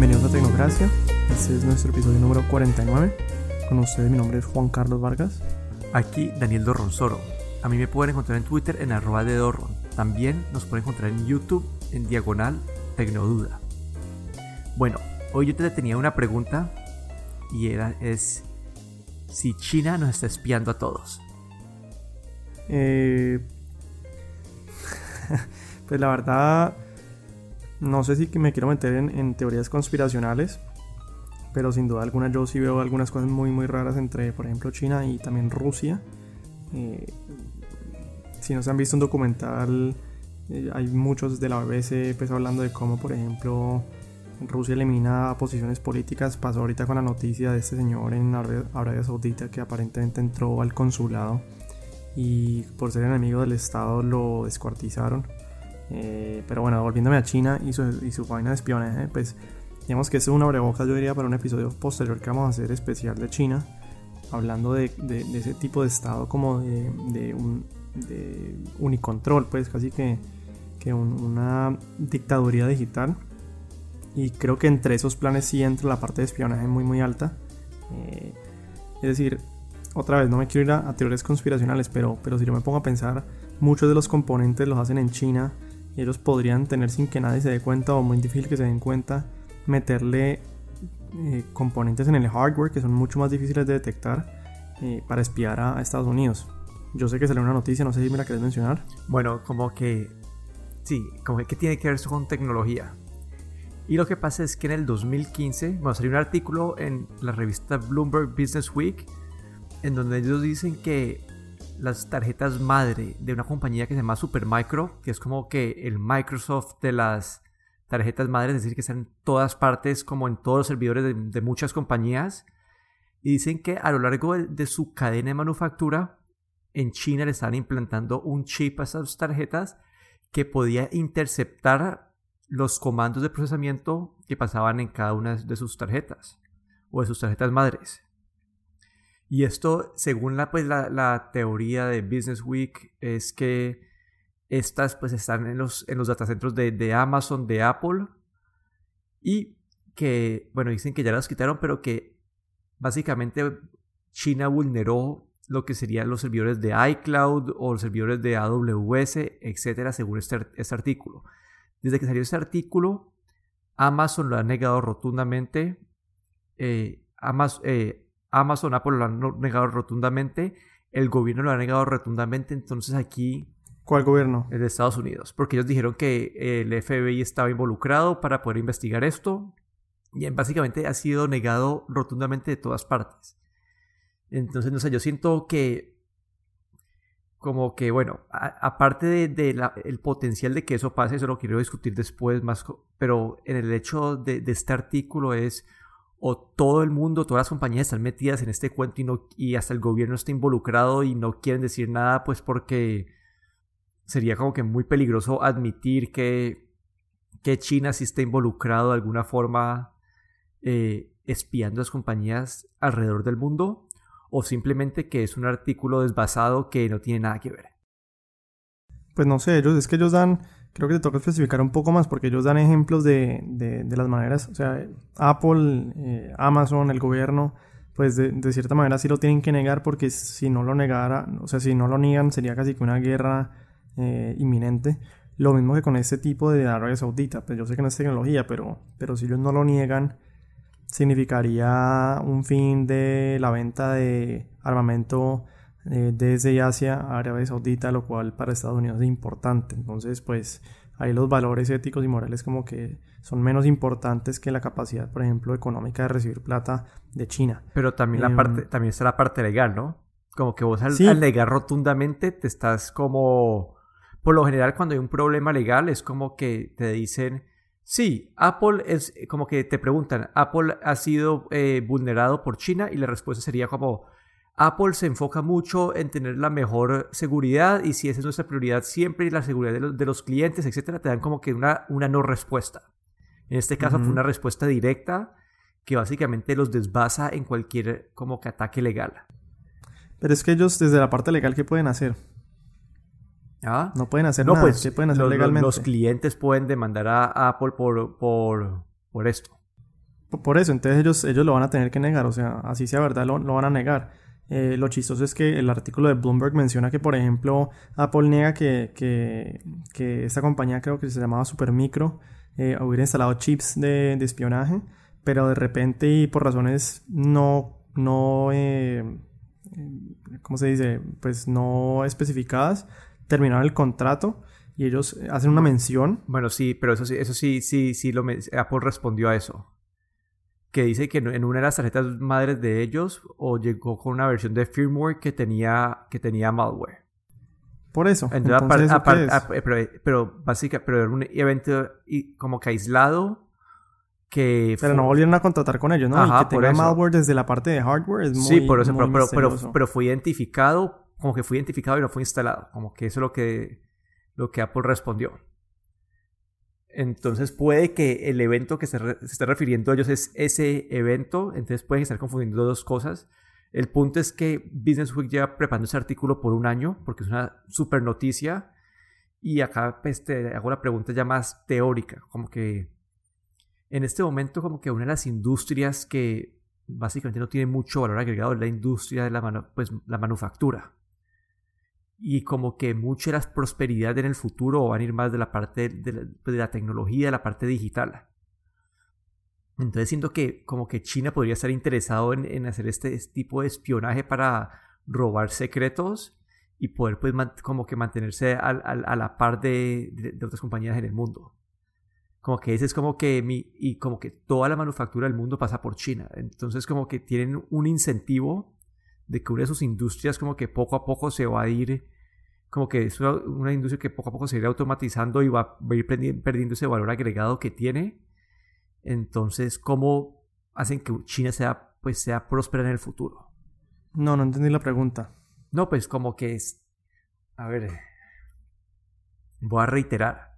Bienvenidos a Tecnocracia. Este es nuestro episodio número 49. Con ustedes mi nombre es Juan Carlos Vargas. Aquí Daniel Dorronsoro. A mí me pueden encontrar en Twitter en arroba de Dorron. También nos pueden encontrar en YouTube en diagonal Tecnoduda. Bueno, hoy yo te tenía una pregunta y era es si China nos está espiando a todos. Eh, pues la verdad, no sé si me quiero meter en, teorías conspiracionales, pero sin duda alguna yo sí veo algunas cosas muy muy raras entre, por ejemplo, China y también Rusia. Eh, si no se han visto un documental, eh, hay muchos de la BBC pues, hablando de cómo, por ejemplo, Rusia elimina posiciones políticas. Pasó ahorita con la noticia de este señor en Arabia Saudita que aparentemente entró al consulado y por ser enemigo del Estado lo descuartizaron. Eh, pero bueno, volviéndome a China y su, vaina de espionaje, pues digamos que es una abrebocas, yo diría, para un episodio posterior que vamos a hacer especial de China, hablando de, ese tipo de Estado como de, un de unicontrol, pues casi que, que una dictaduría digital. Y creo que entre esos planes sí entra la parte de espionaje muy muy alta. Eh, es decir, otra vez, no me quiero ir a, teorías conspiracionales, pero, pero si yo me pongo a pensar, muchos de los componentes los hacen en China ellos podrían tener sin que nadie se dé cuenta o muy difícil que se den cuenta, meterle eh, componentes en el hardware que son mucho más difíciles de detectar eh, para espiar a, Estados Unidos. Yo sé que salió una noticia, no sé si me la querés mencionar. Bueno, como que sí, como que tiene que ver con tecnología. Y lo que pasa es que en el 2015, bueno, salió un artículo en la revista Bloomberg Business Week en donde ellos dicen que las tarjetas madre de una compañía que se llama Supermicro, que es como que el Microsoft de las tarjetas madre, es decir, que están en todas partes, como en todos los servidores de, muchas compañías, y dicen que a lo largo de, su cadena de manufactura, en China le están implantando un chip a esas tarjetas que podía interceptar los comandos de procesamiento que pasaban en cada una de sus tarjetas o de sus tarjetas madres. Y esto, según la, pues, la, teoría de Business Week, es que estas pues están en los, en los datacentros de, de Amazon, de Apple, y que, bueno, dicen que ya las quitaron, pero que básicamente China vulneró lo que serían los servidores de iCloud o los servidores de AWS, etcétera, según este, este artículo. Desde que salió este artículo, Amazon lo ha negado rotundamente. Eh, Amazon, eh, Amazon, Apple lo han negado rotundamente, el gobierno lo ha negado rotundamente, entonces aquí... ¿Cuál gobierno? El de Estados Unidos, porque ellos dijeron que el FBI estaba involucrado para poder investigar esto y básicamente ha sido negado rotundamente de todas partes. Entonces, no sé, yo siento que como que, bueno, aparte del de, el potencial de que eso pase, eso lo quiero discutir después más, pero en el hecho de, de este artículo es o todo el mundo, todas las compañías están metidas en este cuento y, no, y hasta el gobierno está involucrado y no quieren decir nada, pues porque sería como que muy peligroso admitir que, que China sí está involucrado de alguna forma eh, espiando a las compañías alrededor del mundo, o simplemente que es un artículo desbasado que no tiene nada que ver. Pues no sé, ellos, es que ellos dan creo que te toca especificar un poco más porque ellos dan ejemplos de, de, las maneras, o sea, Apple, eh, Amazon, el gobierno, pues de, de, cierta manera sí lo tienen que negar porque si no lo negara, o sea, si no lo niegan sería casi que una guerra eh, inminente. Lo mismo que con este tipo de Arabia Saudita, pues yo sé que no es tecnología, pero, pero si ellos no lo niegan, significaría un fin de la venta de armamento eh, desde Asia a Arabia Saudita, lo cual para Estados Unidos es importante. Entonces, pues ahí los valores éticos y morales como que son menos importantes que la capacidad, por ejemplo, económica de recibir plata de China. Pero también, la em, parte, también está la parte legal, ¿no? Como que vos al, negar rotundamente te estás como... Por lo general cuando hay un problema legal es como que te dicen, sí, Apple es como que te preguntan, Apple ha sido eh, vulnerado por China y la respuesta sería como, Apple se enfoca mucho en tener la mejor seguridad y si esa es nuestra prioridad siempre y la seguridad de los, clientes, etcétera, te dan como que una, una no respuesta. En este caso fue una respuesta directa que básicamente los desbasa en cualquier como que ataque legal. Pero es que ellos desde la parte legal, ¿qué pueden hacer? ¿Ah? No pueden hacer no, nada. Pues, ¿Qué pueden hacer los, legalmente? Los clientes pueden demandar a Apple por, por, por esto. Por eso, entonces ellos, ellos lo van a tener que negar, o sea, así sea verdad, lo, lo van a negar. Eh, lo chistoso es que el artículo de Bloomberg menciona que, por ejemplo, Apple niega que, que, esta compañía, creo que se llamaba Supermicro, eh, hubiera instalado chips de, de, espionaje, pero de repente y por razones no, no eh, ¿cómo se dice? Pues no especificadas, terminaron el contrato y ellos hacen una mención. Bueno, sí, pero eso sí, eso sí, sí, sí, lo Apple respondió a eso que dice que en una de las tarjetas madres de ellos o llegó con una versión de firmware que tenía, que tenía malware. Por eso. Entonces, pero, básicamente, pero era un evento como que aislado que... Pero no volvieron a contratar con ellos, ¿no? y que tenga malware desde la parte de hardware es muy Sí, por eso, pero, pero, pero, fue identificado, como que fue identificado y no fue instalado. Como que eso es lo que, lo que Apple respondió. Entonces puede que el evento que se, esté refiriendo a ellos es ese evento, entonces pueden estar confundiendo dos cosas. El punto es que Business Week lleva preparando ese artículo por un año, porque es una super noticia. Y acá pues, te hago la pregunta ya más teórica, como que en este momento como que una de las industrias que básicamente no tiene mucho valor agregado es la industria de la, pues, la manufactura y como que mucha de la prosperidad en el futuro van a ir más de la parte de la, tecnología, de la parte digital. Entonces siento que como que China podría estar interesado en, hacer este, tipo de espionaje para robar secretos y poder pues como que mantenerse a, la par de, de, otras compañías en el mundo. Como que ese es como que mi, y como que toda la manufactura del mundo pasa por China. Entonces como que tienen un incentivo de que una de sus industrias como que poco a poco se va a ir, como que es una, industria que poco a poco se irá automatizando y va, a ir perdiendo ese valor agregado que tiene. Entonces, ¿cómo hacen que China sea, pues, sea próspera en el futuro? No, no entendí la pregunta. No, pues como que es... A ver, voy a reiterar.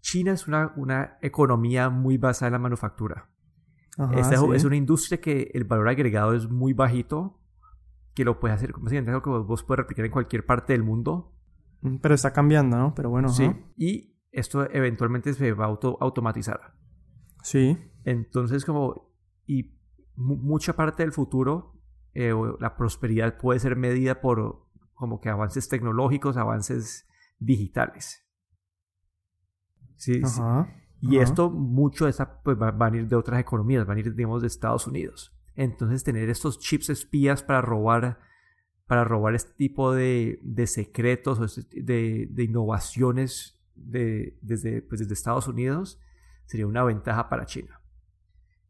China es una, una economía muy basada en la manufactura. Esta es una industria que el valor agregado es muy bajito, que lo puedes hacer, básicamente algo que vos puedes replicar en cualquier parte del mundo. Mm, pero está cambiando, ¿no? Pero bueno. Sí. Y esto eventualmente se va a auto automatizar. Sí. Entonces, como. Y mucha parte del futuro, eh, la prosperidad puede ser medida por como que avances tecnológicos, avances digitales. Sí. Ajá. Y esto, mucho de esa, pues va, van a ir de otras economías, van a ir, digamos, de Estados Unidos. Entonces, tener estos chips espías para robar, para robar este tipo de, de secretos o este de, de, innovaciones de, desde, pues desde Estados Unidos sería una ventaja para China.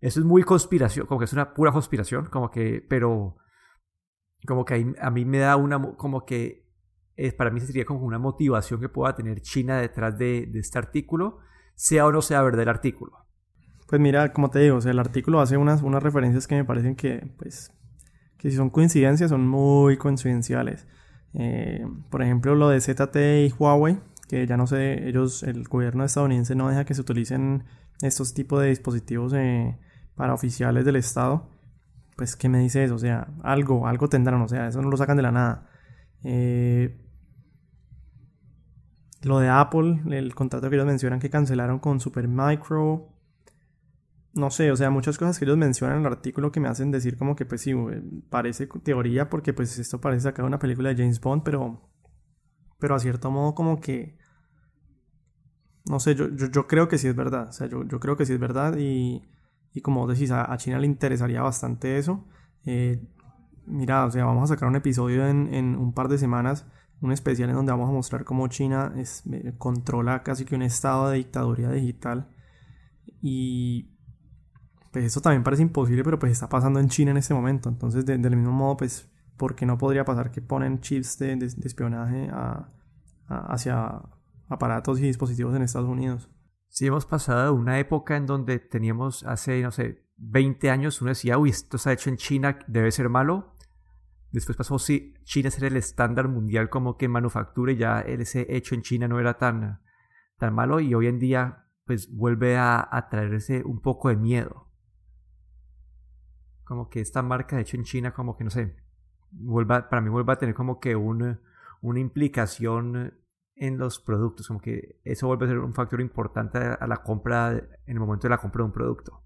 Eso es muy conspiración, como que es una pura conspiración, como que, pero como que a mí me da una, como que es, para mí sería como una motivación que pueda tener China detrás de, de este artículo sea o no sea verdad el artículo. Pues mira, como te digo, o sea, el artículo hace unas, unas referencias que me parecen que, pues, que si son coincidencias, son muy coincidenciales. Eh, por ejemplo, lo de ZT y Huawei, que ya no sé, ellos, el gobierno estadounidense no deja que se utilicen estos tipos de dispositivos eh, para oficiales del Estado. Pues, ¿qué me dice eso? O sea, algo, algo tendrán, o sea, eso no lo sacan de la nada. Eh, lo de Apple, el contrato que ellos mencionan que cancelaron con Supermicro. No sé, o sea, muchas cosas que ellos mencionan en el artículo que me hacen decir como que pues sí, parece teoría porque pues esto parece sacar una película de James Bond, pero pero a cierto modo como que no sé, yo, yo, creo que sí es verdad, o sea, yo, yo creo que sí es verdad y, y como decís, a, China le interesaría bastante eso. Eh, mira, o sea, vamos a sacar un episodio en, en un par de semanas un especial en donde vamos a mostrar cómo China es, eh, controla casi que un estado de dictadura digital. Y pues eso también parece imposible, pero pues está pasando en China en este momento. Entonces, del mismo modo, pues, ¿por qué no podría pasar que ponen chips de, espionaje hacia aparatos y dispositivos en Estados Unidos? Sí, hemos pasado de una época en donde teníamos hace, no sé, 20 años, uno decía, uy, esto está hecho en China, debe ser malo. Después pasó sí, China ser el estándar mundial como que manufactura y ya ese hecho en China no era tan, tan malo y hoy en día pues vuelve a, traerse un poco de miedo. Como que esta marca hecho en China como que no sé, vuelva, para mí vuelve a tener como que una implicación en los productos, como que eso vuelve a ser un factor importante a la compra, en el momento de la compra de un producto.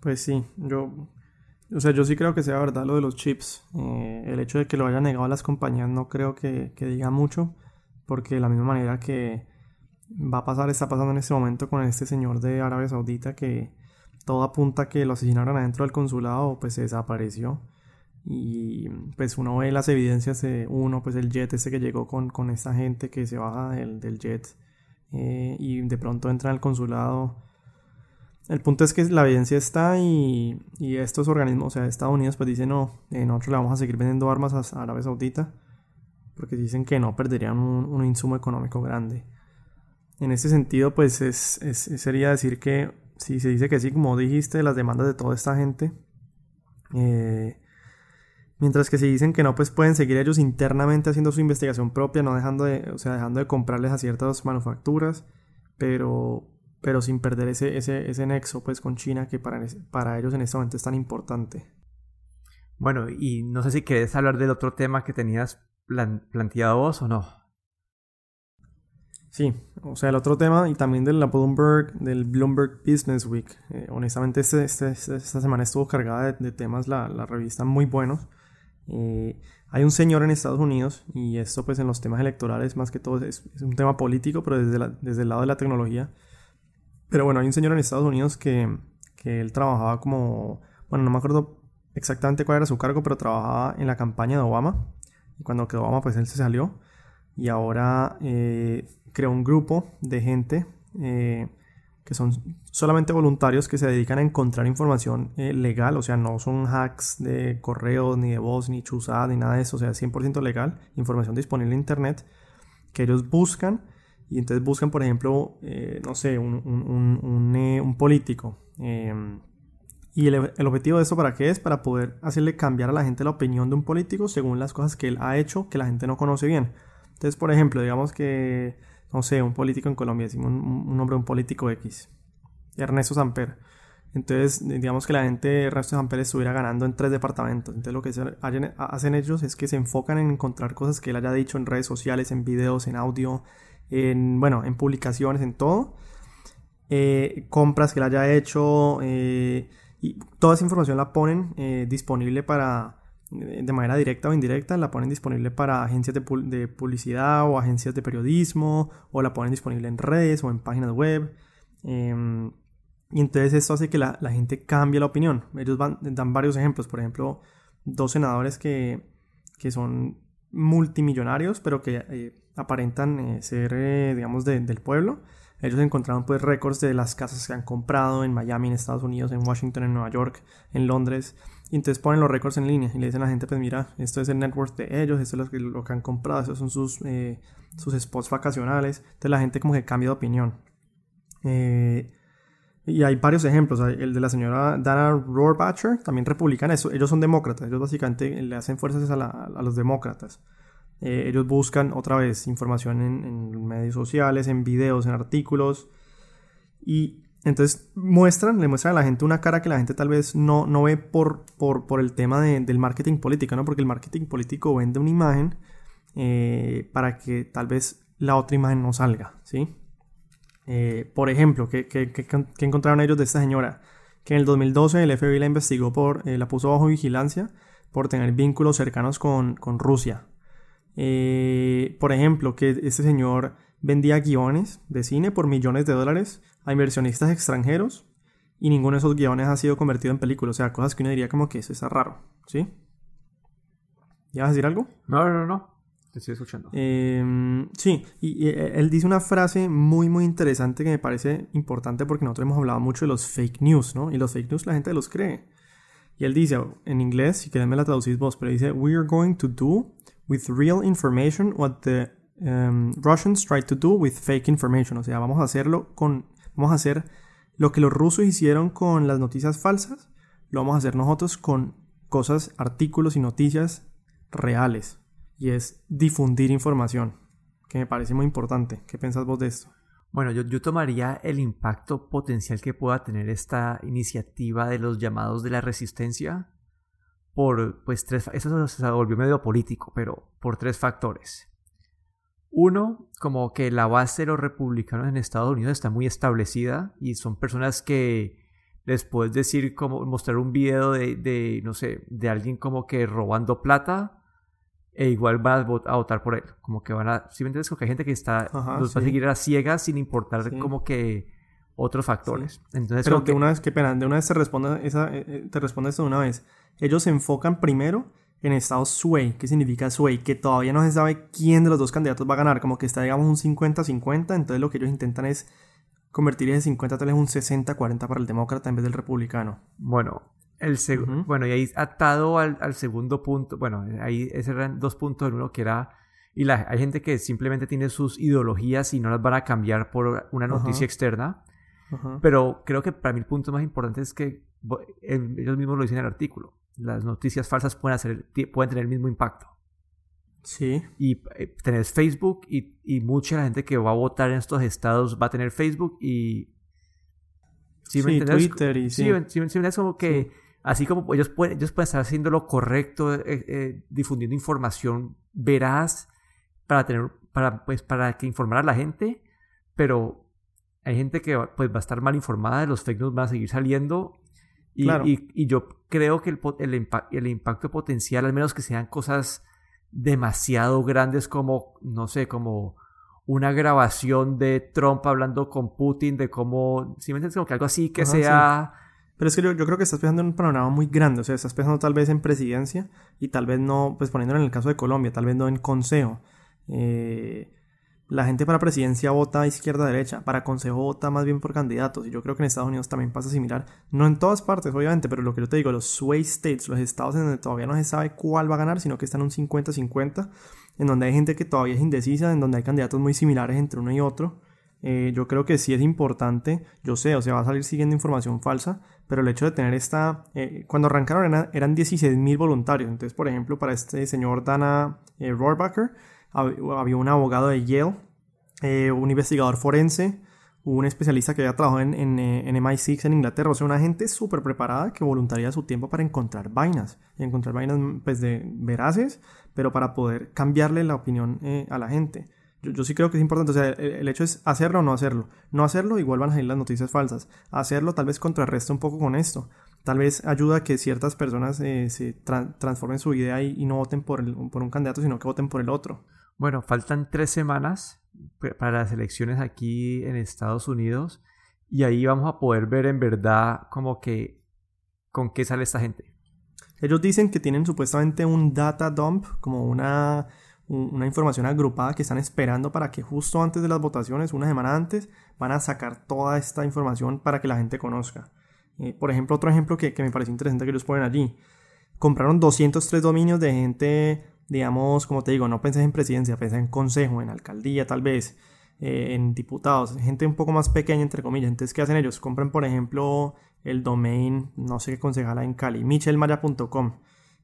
Pues sí, yo, o sea, yo sí creo que sea verdad lo de los chips. Eh, el hecho de que lo hayan negado a las compañías no creo que, diga mucho, porque de la misma manera que va a pasar, está pasando en este momento con este señor de Arabia Saudita que todo apunta que lo asesinaron adentro del consulado, pues se desapareció. Y pues uno ve las evidencias de uno, pues el jet ese que llegó con, con esta gente que se baja del, del jet eh, y de pronto entra al consulado. El punto es que la evidencia está y, y estos organismos, o sea, Estados Unidos pues dicen no, eh, nosotros le vamos a seguir vendiendo armas a Arabia Saudita porque dicen que no perderían un, un insumo económico grande. En ese sentido pues es, es, sería decir que si se dice que sí, como dijiste, las demandas de toda esta gente, eh, Mientras que si dicen que no, pues pueden seguir ellos internamente haciendo su investigación propia, no dejando de, o sea, dejando de comprarles a ciertas manufacturas, pero, pero sin perder ese, ese, ese nexo pues con China que para, para ellos en este momento es tan importante. Bueno, y no sé si querés hablar del otro tema que tenías planteado vos o no. Sí, o sea, el otro tema y también del Bloomberg, del Bloomberg Business Week. Eh, honestamente, este, este, este, esta semana estuvo cargada de, temas, la, la, revista, muy buenos. Eh, hay un señor en Estados Unidos, y esto pues en los temas electorales más que todo es, un tema político, pero desde, desde el lado de la tecnología. Pero bueno, hay un señor en Estados Unidos que, que él trabajaba como, bueno, no me acuerdo exactamente cuál era su cargo, pero trabajaba en la campaña de Obama. Y cuando quedó Obama, pues él se salió. Y ahora eh, creó un grupo de gente eh, que son solamente voluntarios que se dedican a encontrar información eh, legal, o sea, no son hacks de correo, ni de voz, ni chuzada, ni nada de eso, o sea, 100% legal, información disponible en Internet, que ellos buscan, y entonces buscan, por ejemplo, eh, no sé, un, un, un, eh, un político. Em, y el, el, objetivo de esto para qué es? Para poder hacerle cambiar a la gente la opinión de un político según las cosas que él ha hecho que la gente no conoce bien. Entonces, por ejemplo, digamos que no sé, un político en Colombia, decimos un, nombre de un político X, Ernesto Samper. Entonces, digamos que la gente de Ernesto Samper estuviera ganando en tres departamentos. Entonces, lo que hacen ellos es que se enfocan en encontrar cosas que él haya dicho en redes sociales, en videos, en audio, en, bueno, en publicaciones, en todo. Eh, compras que él haya hecho. Eh, y toda esa información la ponen eh, disponible para, de manera directa o indirecta, la ponen disponible para agencias de, publicidad o agencias de periodismo, o la ponen disponible en redes o en páginas web. Em, y entonces esto hace que la, gente cambie la opinión. Ellos dan varios ejemplos, por ejemplo, dos senadores que, son multimillonarios, pero que eh, aparentan eh, ser, eh, digamos, del pueblo. Ellos encontraron pues récords de las casas que han comprado en Miami, en Estados Unidos, en Washington, en Nueva York, en Londres. Y entonces ponen los récords en línea y le dicen a la gente, pues mira, esto es el network de ellos, esto es lo que, lo que han comprado, estos son sus, eh, sus spots vacacionales. Entonces la gente como que cambia de opinión. Eh, y hay varios ejemplos. El de la señora Dana Rohrabacher, también republicana. ellos son demócratas. Ellos básicamente le hacen fuerzas a, a los demócratas. Eh, ellos buscan otra vez información en, en, medios sociales, en videos, en artículos. Y entonces muestran, le muestran a la gente una cara que la gente tal vez no, no ve por, por, por el tema del marketing político, ¿no? Porque el marketing político vende una imagen eh, para que tal vez la otra imagen no salga, ¿sí? Eh, por ejemplo, ¿qué, qué, encontraron ellos de esta señora? Que en el 2012 el FBI la investigó por, eh, la puso bajo vigilancia por tener vínculos cercanos con, con Rusia. Por ejemplo, que este señor vendía guiones de cine por millones de dólares a inversionistas extranjeros y ninguno de esos guiones ha sido convertido en película. O sea, cosas que uno diría como que eso está raro, ¿sí? ¿Ya vas a decir algo? No, no, no. Te estoy escuchando. Em, sí, y, él dice una frase muy, muy interesante que me parece importante porque nosotros hemos hablado mucho de los fake news, ¿no? Y los fake news la gente los cree. Y él dice, en inglés, si quieren me la traducís vos, pero dice, We are going to do with real information what the um, Russians tried to do with fake information. O sea, vamos a hacerlo con Vamos a hacer lo que los rusos hicieron con las noticias falsas, lo vamos a hacer nosotros con cosas, artículos y noticias reales. Y es difundir información, que me parece muy importante. ¿Qué piensas vos de esto? Bueno, yo, tomaría el impacto potencial que pueda tener esta iniciativa de los llamados de la resistencia por, pues, tres, eso se volvió medio político, pero por tres factores. Uno, como que la base de los republicanos en Estados Unidos está muy establecida y son personas que les puedes decir, como mostrar un video de, de no sé, de alguien como que robando plata e igual van a, votar por él. Como que van a, si me entiendes, como que hay gente que está, los va a seguir a ciegas sin importar como que otros factores. Entonces, Pero que, una vez, que pena, de una vez te responde, esa, eh, eh, te de una vez. Ellos se enfocan primero en estado sway. ¿Qué significa sway? Que todavía no se sabe quién de los dos candidatos va a ganar. Como que está, digamos, un 50-50. Entonces lo que ellos intentan es convertir ese 50 tal vez un 60-40 para el demócrata en vez del republicano. Bueno, el bueno, y ahí atado al, al, segundo punto, bueno, ahí ese eran dos puntos en uno que era, y la, hay gente que simplemente tiene sus ideologías y no las van a cambiar por una noticia externa, pero creo que para mí el punto más importante es que ellos mismos lo dicen en el artículo, las noticias falsas pueden, hacer, pueden tener el mismo impacto. Sí. Y eh, tenés Facebook y, y, mucha la gente que va a votar en estos estados va a tener Facebook y... ¿sí, sí Twitter y sí. Sí, sí, es como que así como ellos pueden, ellos pueden estar haciendo lo correcto, eh, eh, difundiendo información veraz para tener, para, pues, para que informar a la gente, pero hay gente que pues, va a estar mal informada, los fake news van a seguir saliendo. Y, y, yo creo que el, el, el impacto potencial, al menos que sean cosas demasiado grandes como, no sé, como una grabación de Trump hablando con Putin de cómo, si me entiendes, como que algo así que sea... Pero es que yo, creo que estás pensando en un panorama muy grande, o sea, estás pensando tal vez en presidencia y tal vez no, pues poniéndolo en el caso de Colombia, tal vez no en consejo. Eh, la gente para presidencia vota izquierda-derecha, para consejo vota más bien por candidatos. Y yo creo que en Estados Unidos también pasa similar. No en todas partes, obviamente, pero lo que yo te digo, los sway states, los estados en donde todavía no se sabe cuál va a ganar, sino que están un 50-50, en donde hay gente que todavía es indecisa, en donde hay candidatos muy similares entre uno y otro. Eh, yo creo que sí es importante, yo sé, o sea, va a salir siguiendo información falsa, pero el hecho de tener esta, eh, cuando arrancaron eran, eran 16.000 voluntarios, entonces por ejemplo para este señor Dana eh, Rohrbacher, había un abogado de Yale, eh, un investigador forense, un especialista que había trabajado en, en, eh, en MI6 en Inglaterra, o sea, una gente súper preparada que voluntaría su tiempo para encontrar vainas, y encontrar vainas pues de veraces, pero para poder cambiarle la opinión eh, a la gente. Yo, sí creo que es importante, o sea, el, hecho es hacerlo o no hacerlo. No hacerlo, igual van a salir las noticias falsas. Hacerlo tal vez contrarresta un poco con esto. Tal vez ayuda a que ciertas personas se transformen su idea y, no voten por, el, por un candidato, sino que voten por el otro. Bueno, faltan tres semanas para las elecciones aquí en Estados Unidos y ahí vamos a poder ver en verdad como que con qué sale esta gente. Ellos dicen que tienen supuestamente un data dump, como una, una información agrupada que están esperando para que justo antes de las votaciones, una semana antes, van a sacar toda esta información para que la gente conozca. Eh, por ejemplo, otro ejemplo que, que me parece interesante que ellos ponen allí. Compraron 203 dominios de gente digamos, como te digo, no pensé en presidencia, pensé en consejo, en alcaldía tal vez, eh, en diputados, gente un poco más pequeña, entre comillas. Entonces, ¿qué hacen ellos? Compran, por ejemplo, el domain, no sé qué concejala en Cali, michelmaya.com.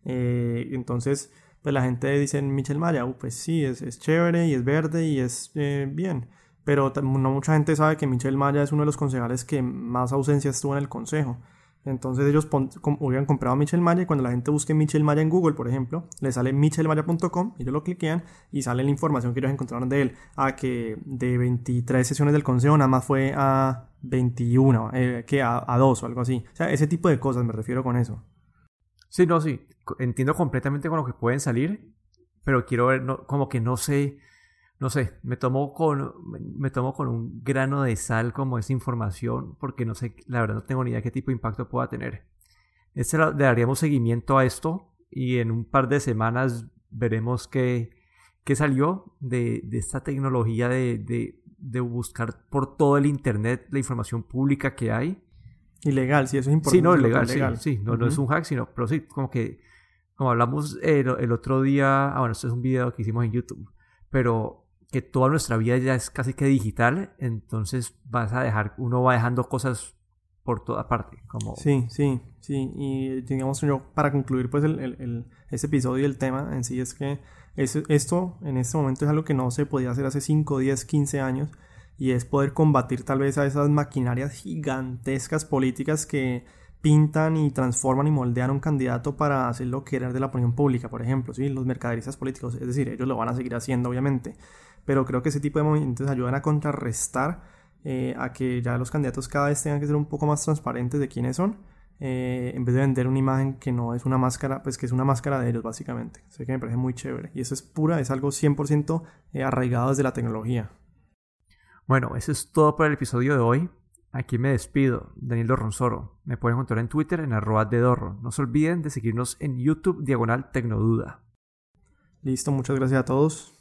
Eh, entonces, pues la gente dice Michelmaya, uh, pues sí, es, es, chévere y es verde y es eh, bien. Pero no mucha gente sabe que Michel Maya es uno de los concejales que más ausencias tuvo en el consejo. Entonces ellos hubieran comprado Michel Maya y cuando la gente busque Michel Maya en Google, por ejemplo, le sale michelmaya.com, ellos lo cliquean y sale la información que ellos encontraron de él. A que de 23 sesiones del consejo nada más fue a 21, eh, que a, a 2 o algo así. O sea, ese tipo de cosas me refiero con eso. Sí, no, sí. Entiendo completamente con lo que pueden salir, pero quiero ver, como que no sé no sé, me tomo con, me tomo con un grano de sal como esa información, porque no sé, la verdad no tengo ni idea qué tipo de impacto pueda tener. Este, le daríamos seguimiento a esto y en un par de semanas veremos qué, qué salió de, de, esta tecnología de, de, de, buscar por todo el Internet la información pública que hay. Ilegal, sí, eso es importante. Sí, no, legal, sí, sí, no, no es un hack, sino, pero sí, como que, como hablamos el, el otro día, ah, bueno, esto es un video que hicimos en YouTube, pero que toda nuestra vida ya es casi que digital, entonces vas a dejar, uno va dejando cosas por toda parte. Como... Sí, sí, sí. Y digamos yo, para concluir pues el, el, este episodio y el tema en sí es que esto en este momento es algo que no se podía hacer hace 5, 10, 15 años y es poder combatir tal vez a esas maquinarias gigantescas políticas que pintan y transforman y moldean un candidato para hacer lo que era de la opinión pública, por ejemplo, ¿sí? los mercaderistas políticos, es decir, ellos lo van a seguir haciendo obviamente, pero creo que ese tipo de movimientos ayudan a contrarrestar eh, a que ya los candidatos cada vez tengan que ser un poco más transparentes de quiénes son, eh, en vez de vender una imagen que no es una máscara, pues que es una máscara de ellos básicamente. Sé que me parece muy chévere. Y eso es pura, es algo 100% eh, arraigado desde la tecnología. Bueno, eso es todo por el episodio de hoy. Aquí me despido, Daniel Dorronsoro. Me pueden encontrar en Twitter en arroba de Dorro. No se olviden de seguirnos en YouTube Diagonal Tecnoduda. Listo, muchas gracias a todos.